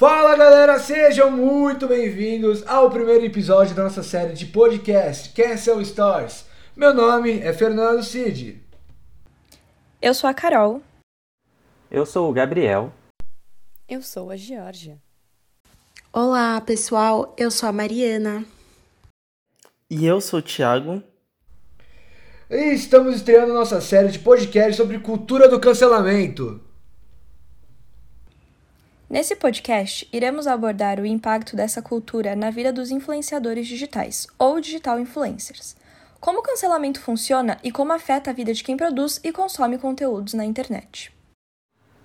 Fala galera, sejam muito bem-vindos ao primeiro episódio da nossa série de podcast Cancel Stars. Meu nome é Fernando Cid. Eu sou a Carol. Eu sou o Gabriel. Eu sou a Georgia. Olá, pessoal. Eu sou a Mariana. E eu sou o Thiago. E estamos estreando nossa série de podcast sobre cultura do cancelamento. Nesse podcast, iremos abordar o impacto dessa cultura na vida dos influenciadores digitais, ou digital influencers. Como o cancelamento funciona e como afeta a vida de quem produz e consome conteúdos na internet.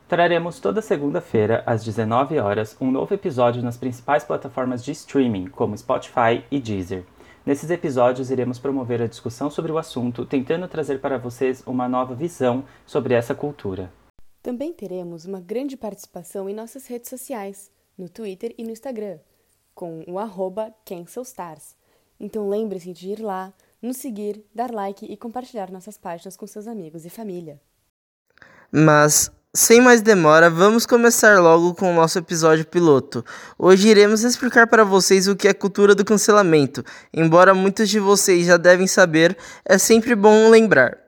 Traremos toda segunda-feira, às 19 horas, um novo episódio nas principais plataformas de streaming, como Spotify e Deezer. Nesses episódios, iremos promover a discussão sobre o assunto, tentando trazer para vocês uma nova visão sobre essa cultura. Também teremos uma grande participação em nossas redes sociais, no Twitter e no Instagram, com o arroba CancelStars. Então lembre-se de ir lá, nos seguir, dar like e compartilhar nossas páginas com seus amigos e família. Mas sem mais demora, vamos começar logo com o nosso episódio piloto. Hoje iremos explicar para vocês o que é cultura do cancelamento. Embora muitos de vocês já devem saber, é sempre bom lembrar.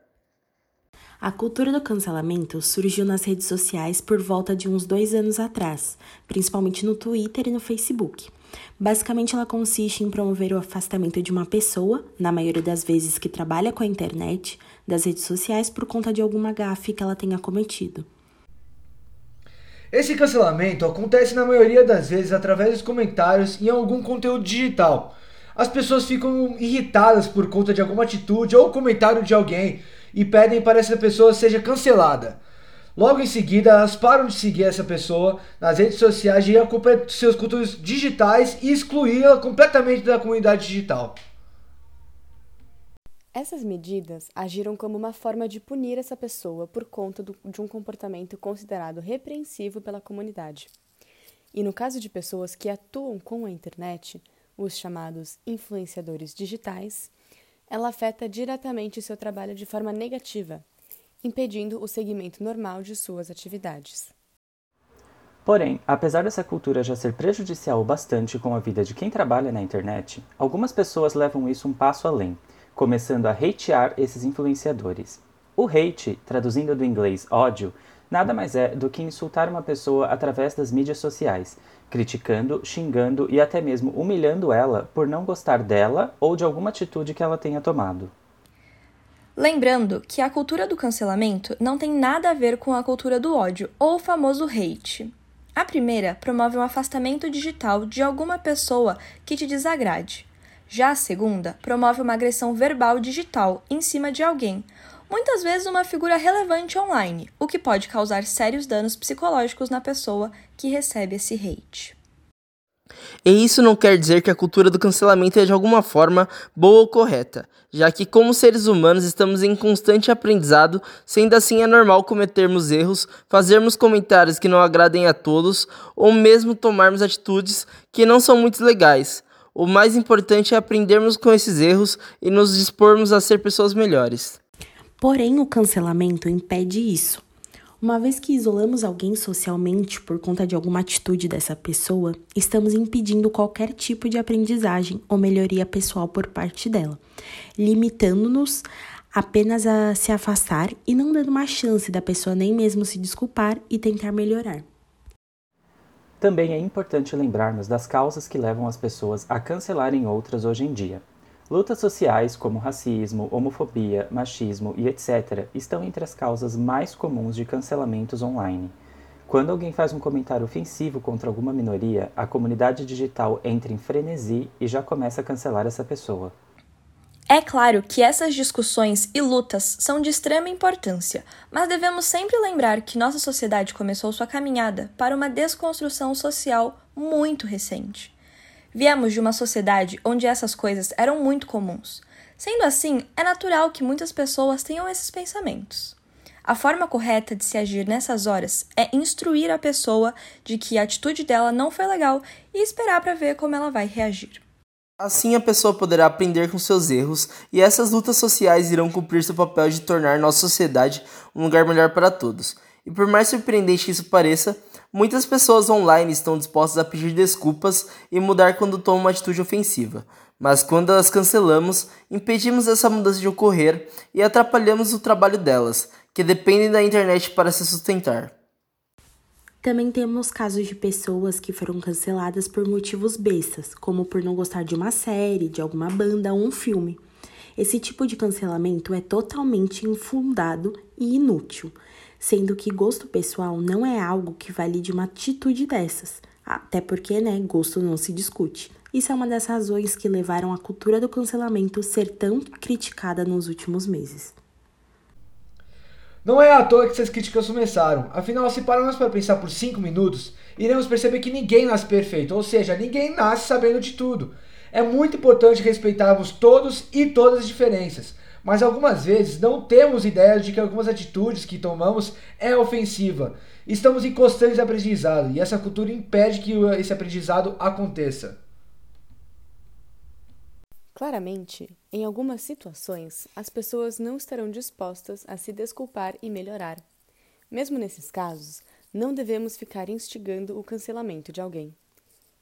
A cultura do cancelamento surgiu nas redes sociais por volta de uns dois anos atrás, principalmente no Twitter e no Facebook. Basicamente, ela consiste em promover o afastamento de uma pessoa, na maioria das vezes que trabalha com a internet, das redes sociais por conta de alguma gafe que ela tenha cometido. Esse cancelamento acontece na maioria das vezes através dos comentários em algum conteúdo digital. As pessoas ficam irritadas por conta de alguma atitude ou comentário de alguém e pedem para essa pessoa seja cancelada. Logo em seguida, elas param de seguir essa pessoa nas redes sociais e acompanhar seus conteúdos digitais e excluí-la completamente da comunidade digital. Essas medidas agiram como uma forma de punir essa pessoa por conta do, de um comportamento considerado repreensivo pela comunidade. E no caso de pessoas que atuam com a internet, os chamados influenciadores digitais, ela afeta diretamente seu trabalho de forma negativa, impedindo o segmento normal de suas atividades. Porém, apesar dessa cultura já ser prejudicial bastante com a vida de quem trabalha na internet, algumas pessoas levam isso um passo além começando a hatear esses influenciadores. O hate, traduzindo do inglês ódio, nada mais é do que insultar uma pessoa através das mídias sociais, criticando, xingando e até mesmo humilhando ela por não gostar dela ou de alguma atitude que ela tenha tomado. Lembrando que a cultura do cancelamento não tem nada a ver com a cultura do ódio ou o famoso hate. A primeira promove um afastamento digital de alguma pessoa que te desagrade. Já a segunda promove uma agressão verbal digital em cima de alguém, muitas vezes uma figura relevante online, o que pode causar sérios danos psicológicos na pessoa que recebe esse hate. E isso não quer dizer que a cultura do cancelamento é de alguma forma boa ou correta, já que, como seres humanos, estamos em constante aprendizado, sendo assim é normal cometermos erros, fazermos comentários que não agradem a todos, ou mesmo tomarmos atitudes que não são muito legais. O mais importante é aprendermos com esses erros e nos dispormos a ser pessoas melhores. Porém, o cancelamento impede isso. Uma vez que isolamos alguém socialmente por conta de alguma atitude dessa pessoa, estamos impedindo qualquer tipo de aprendizagem ou melhoria pessoal por parte dela, limitando-nos apenas a se afastar e não dando uma chance da pessoa nem mesmo se desculpar e tentar melhorar. Também é importante lembrarmos das causas que levam as pessoas a cancelarem outras hoje em dia. Lutas sociais como racismo, homofobia, machismo e etc. estão entre as causas mais comuns de cancelamentos online. Quando alguém faz um comentário ofensivo contra alguma minoria, a comunidade digital entra em frenesi e já começa a cancelar essa pessoa. É claro que essas discussões e lutas são de extrema importância, mas devemos sempre lembrar que nossa sociedade começou sua caminhada para uma desconstrução social muito recente. Viemos de uma sociedade onde essas coisas eram muito comuns. Sendo assim, é natural que muitas pessoas tenham esses pensamentos. A forma correta de se agir nessas horas é instruir a pessoa de que a atitude dela não foi legal e esperar para ver como ela vai reagir. Assim a pessoa poderá aprender com seus erros e essas lutas sociais irão cumprir seu papel de tornar nossa sociedade um lugar melhor para todos. E por mais surpreendente que isso pareça, Muitas pessoas online estão dispostas a pedir desculpas e mudar quando tomam uma atitude ofensiva, mas quando as cancelamos, impedimos essa mudança de ocorrer e atrapalhamos o trabalho delas, que dependem da internet para se sustentar. Também temos casos de pessoas que foram canceladas por motivos bestas, como por não gostar de uma série, de alguma banda ou um filme. Esse tipo de cancelamento é totalmente infundado e inútil, sendo que gosto pessoal não é algo que valide uma atitude dessas, até porque, né, gosto não se discute. Isso é uma das razões que levaram a cultura do cancelamento ser tão criticada nos últimos meses. Não é à toa que essas críticas começaram. Afinal, se pararmos para pensar por 5 minutos, iremos perceber que ninguém nasce perfeito, ou seja, ninguém nasce sabendo de tudo. É muito importante respeitarmos todos e todas as diferenças, mas algumas vezes não temos ideia de que algumas atitudes que tomamos é ofensiva. Estamos em constante aprendizado e essa cultura impede que esse aprendizado aconteça. Claramente, em algumas situações, as pessoas não estarão dispostas a se desculpar e melhorar. Mesmo nesses casos, não devemos ficar instigando o cancelamento de alguém.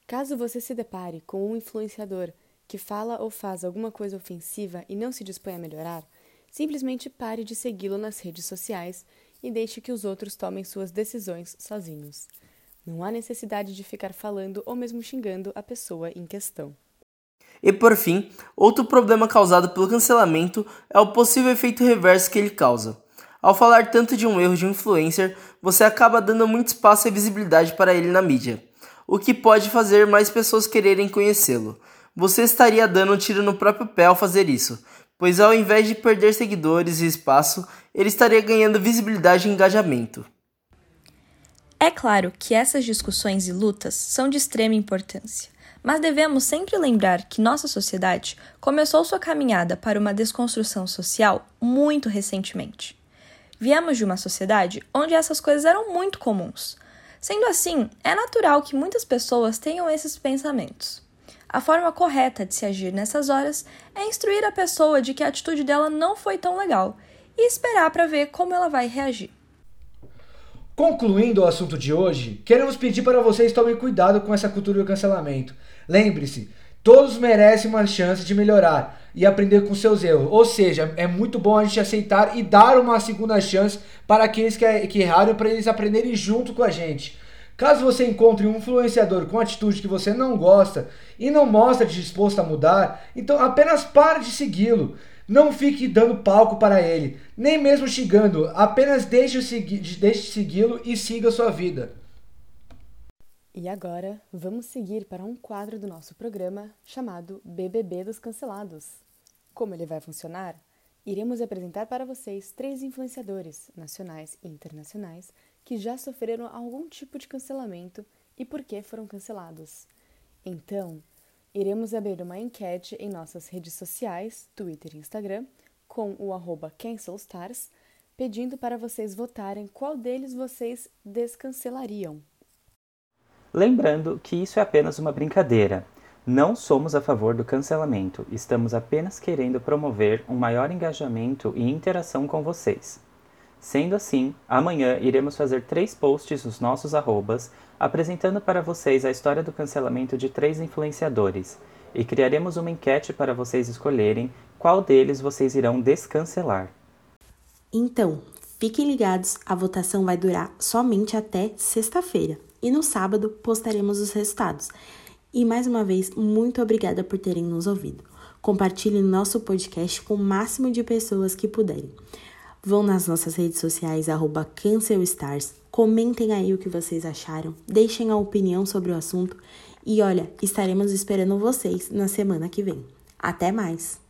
Caso você se depare com um influenciador que fala ou faz alguma coisa ofensiva e não se dispõe a melhorar, simplesmente pare de segui-lo nas redes sociais e deixe que os outros tomem suas decisões sozinhos. Não há necessidade de ficar falando ou mesmo xingando a pessoa em questão. E por fim, outro problema causado pelo cancelamento é o possível efeito reverso que ele causa. Ao falar tanto de um erro de um influencer, você acaba dando muito espaço e visibilidade para ele na mídia, o que pode fazer mais pessoas quererem conhecê-lo. Você estaria dando um tiro no próprio pé ao fazer isso, pois ao invés de perder seguidores e espaço, ele estaria ganhando visibilidade e engajamento. É claro que essas discussões e lutas são de extrema importância. Mas devemos sempre lembrar que nossa sociedade começou sua caminhada para uma desconstrução social muito recentemente. Viemos de uma sociedade onde essas coisas eram muito comuns. Sendo assim, é natural que muitas pessoas tenham esses pensamentos. A forma correta de se agir nessas horas é instruir a pessoa de que a atitude dela não foi tão legal e esperar para ver como ela vai reagir. Concluindo o assunto de hoje, queremos pedir para vocês tomem cuidado com essa cultura do cancelamento. Lembre-se, todos merecem uma chance de melhorar e aprender com seus erros. Ou seja, é muito bom a gente aceitar e dar uma segunda chance para aqueles que, que erraram para eles aprenderem junto com a gente. Caso você encontre um influenciador com atitude que você não gosta e não mostra disposto a mudar, então apenas pare de segui-lo. Não fique dando palco para ele, nem mesmo xingando, apenas deixe, deixe segui-lo e siga sua vida. E agora, vamos seguir para um quadro do nosso programa chamado BBB dos Cancelados. Como ele vai funcionar? Iremos apresentar para vocês três influenciadores, nacionais e internacionais, que já sofreram algum tipo de cancelamento e por que foram cancelados. Então, iremos abrir uma enquete em nossas redes sociais, Twitter e Instagram, com o arroba CancelStars, pedindo para vocês votarem qual deles vocês descancelariam. Lembrando que isso é apenas uma brincadeira. Não somos a favor do cancelamento, estamos apenas querendo promover um maior engajamento e interação com vocês. Sendo assim, amanhã iremos fazer três posts nos nossos arrobas apresentando para vocês a história do cancelamento de três influenciadores e criaremos uma enquete para vocês escolherem qual deles vocês irão descancelar. Então, fiquem ligados, a votação vai durar somente até sexta-feira e no sábado postaremos os resultados. E mais uma vez, muito obrigada por terem nos ouvido. Compartilhe nosso podcast com o máximo de pessoas que puderem. Vão nas nossas redes sociais, arroba CancelStars, comentem aí o que vocês acharam, deixem a opinião sobre o assunto e olha, estaremos esperando vocês na semana que vem. Até mais!